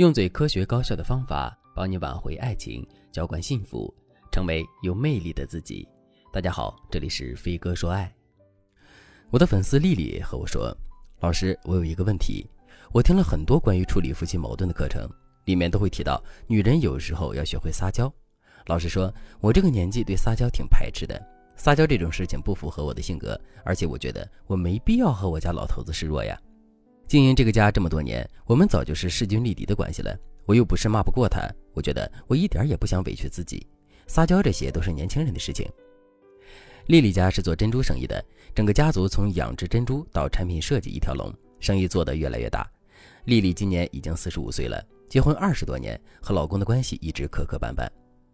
用最科学高效的方法帮你挽回爱情，浇灌幸福，成为有魅力的自己。大家好，这里是飞哥说爱。我的粉丝丽丽和我说：“老师，我有一个问题，我听了很多关于处理夫妻矛盾的课程，里面都会提到女人有时候要学会撒娇。老实说，我这个年纪对撒娇挺排斥的，撒娇这种事情不符合我的性格，而且我觉得我没必要和我家老头子示弱呀。”经营这个家这么多年，我们早就是势均力敌的关系了。我又不是骂不过他，我觉得我一点也不想委屈自己。撒娇这些都是年轻人的事情。丽丽家是做珍珠生意的，整个家族从养殖珍珠到产品设计一条龙，生意做得越来越大。丽丽今年已经四十五岁了，结婚二十多年，和老公的关系一直磕磕绊绊，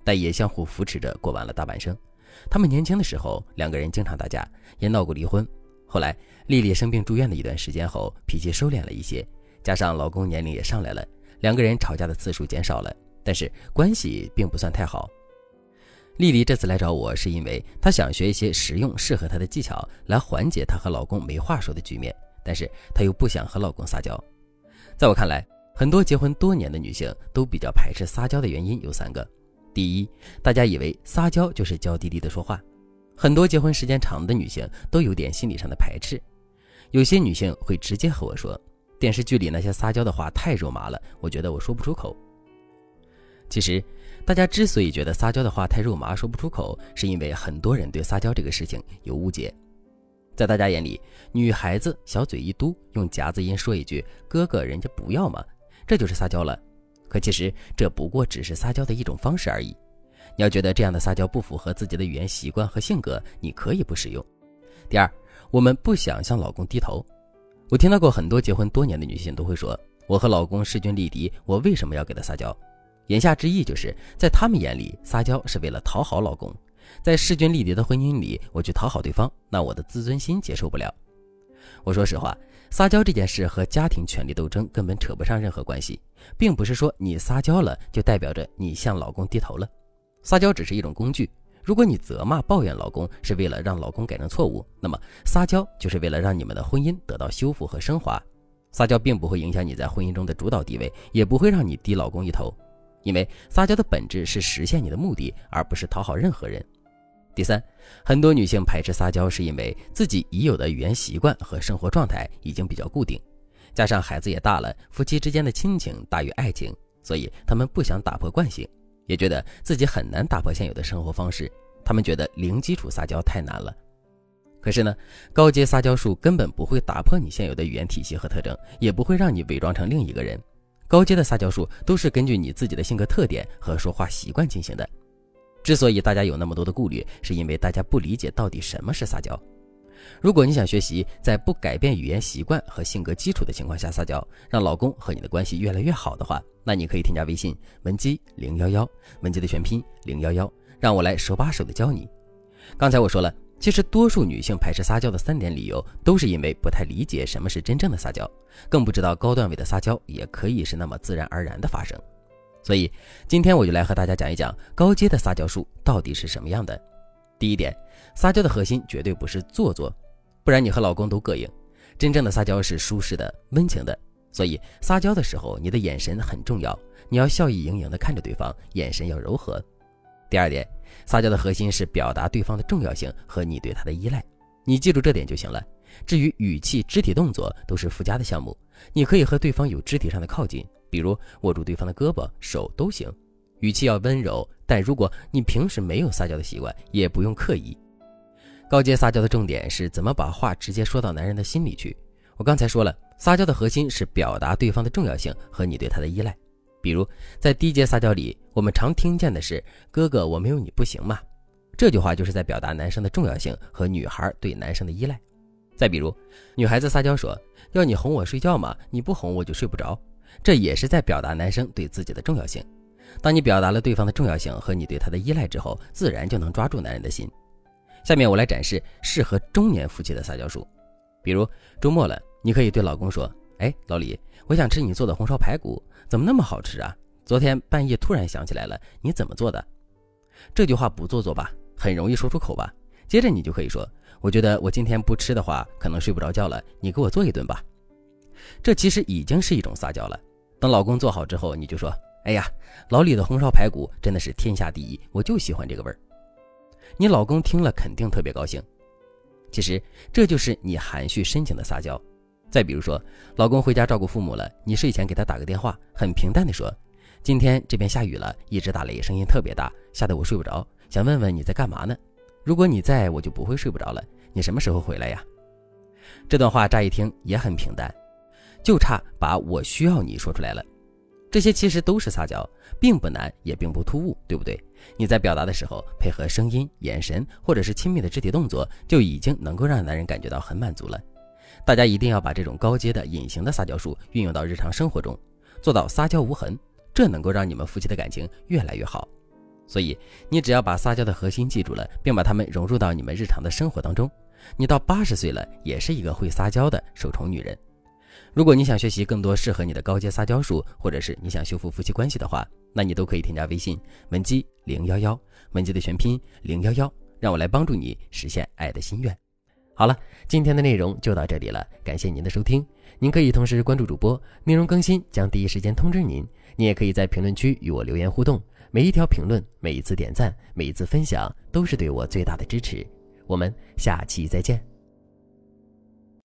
但也相互扶持着过完了大半生。他们年轻的时候，两个人经常打架，也闹过离婚。后来，丽丽生病住院的一段时间后，脾气收敛了一些，加上老公年龄也上来了，两个人吵架的次数减少了，但是关系并不算太好。丽丽这次来找我，是因为她想学一些实用、适合她的技巧，来缓解她和老公没话说的局面，但是她又不想和老公撒娇。在我看来，很多结婚多年的女性都比较排斥撒娇的原因有三个：第一，大家以为撒娇就是娇滴滴的说话。很多结婚时间长的女性都有点心理上的排斥，有些女性会直接和我说，电视剧里那些撒娇的话太肉麻了，我觉得我说不出口。其实，大家之所以觉得撒娇的话太肉麻说不出口，是因为很多人对撒娇这个事情有误解。在大家眼里，女孩子小嘴一嘟，用夹子音说一句“哥哥，人家不要嘛”，这就是撒娇了。可其实这不过只是撒娇的一种方式而已。你要觉得这样的撒娇不符合自己的语言习惯和性格，你可以不使用。第二，我们不想向老公低头。我听到过很多结婚多年的女性都会说：“我和老公势均力敌，我为什么要给他撒娇？”言下之意就是在他们眼里，撒娇是为了讨好老公。在势均力敌的婚姻里，我去讨好对方，那我的自尊心接受不了。我说实话，撒娇这件事和家庭权力斗争根本扯不上任何关系，并不是说你撒娇了就代表着你向老公低头了。撒娇只是一种工具。如果你责骂、抱怨老公是为了让老公改正错误，那么撒娇就是为了让你们的婚姻得到修复和升华。撒娇并不会影响你在婚姻中的主导地位，也不会让你低老公一头，因为撒娇的本质是实现你的目的，而不是讨好任何人。第三，很多女性排斥撒娇，是因为自己已有的语言习惯和生活状态已经比较固定，加上孩子也大了，夫妻之间的亲情大于爱情，所以他们不想打破惯性。也觉得自己很难打破现有的生活方式，他们觉得零基础撒娇太难了。可是呢，高阶撒娇术根本不会打破你现有的语言体系和特征，也不会让你伪装成另一个人。高阶的撒娇术都是根据你自己的性格特点和说话习惯进行的。之所以大家有那么多的顾虑，是因为大家不理解到底什么是撒娇。如果你想学习在不改变语言习惯和性格基础的情况下撒娇，让老公和你的关系越来越好的话，那你可以添加微信文姬零幺幺，文姬的全拼零幺幺，让我来手把手的教你。刚才我说了，其实多数女性排斥撒娇的三点理由，都是因为不太理解什么是真正的撒娇，更不知道高段位的撒娇也可以是那么自然而然的发生。所以今天我就来和大家讲一讲高阶的撒娇术到底是什么样的。第一点，撒娇的核心绝对不是做作，不然你和老公都膈应。真正的撒娇是舒适的、温情的，所以撒娇的时候，你的眼神很重要，你要笑意盈盈的看着对方，眼神要柔和。第二点，撒娇的核心是表达对方的重要性和你对他的依赖，你记住这点就行了。至于语气、肢体动作都是附加的项目，你可以和对方有肢体上的靠近，比如握住对方的胳膊、手都行。语气要温柔，但如果你平时没有撒娇的习惯，也不用刻意。高阶撒娇的重点是怎么把话直接说到男人的心里去。我刚才说了，撒娇的核心是表达对方的重要性和你对他的依赖。比如在低阶撒娇里，我们常听见的是“哥哥，我没有你不行吗？”这句话就是在表达男生的重要性和女孩对男生的依赖。再比如，女孩子撒娇说：“要你哄我睡觉嘛？你不哄我就睡不着。”这也是在表达男生对自己的重要性。当你表达了对方的重要性和你对他的依赖之后，自然就能抓住男人的心。下面我来展示适合中年夫妻的撒娇术。比如周末了，你可以对老公说：“哎，老李，我想吃你做的红烧排骨，怎么那么好吃啊？昨天半夜突然想起来了，你怎么做的？”这句话不做作吧，很容易说出口吧。接着你就可以说：“我觉得我今天不吃的话，可能睡不着觉了，你给我做一顿吧。”这其实已经是一种撒娇了。等老公做好之后，你就说：“哎呀，老李的红烧排骨真的是天下第一，我就喜欢这个味儿。”你老公听了肯定特别高兴。其实这就是你含蓄深情的撒娇。再比如说，老公回家照顾父母了，你睡前给他打个电话，很平淡的说：“今天这边下雨了，一直打雷，声音特别大，吓得我睡不着，想问问你在干嘛呢？如果你在，我就不会睡不着了。你什么时候回来呀？”这段话乍一听也很平淡，就差把我需要你说出来了。这些其实都是撒娇，并不难，也并不突兀，对不对？你在表达的时候，配合声音、眼神，或者是亲密的肢体动作，就已经能够让男人感觉到很满足了。大家一定要把这种高阶的隐形的撒娇术运用到日常生活中，做到撒娇无痕，这能够让你们夫妻的感情越来越好。所以，你只要把撒娇的核心记住了，并把它们融入到你们日常的生活当中，你到八十岁了，也是一个会撒娇的受宠女人。如果你想学习更多适合你的高阶撒娇术，或者是你想修复夫妻关系的话，那你都可以添加微信文姬零幺幺，文姬的全拼零幺幺，让我来帮助你实现爱的心愿。好了，今天的内容就到这里了，感谢您的收听。您可以同时关注主播，内容更新将第一时间通知您。您也可以在评论区与我留言互动，每一条评论、每一次点赞、每一次分享，都是对我最大的支持。我们下期再见。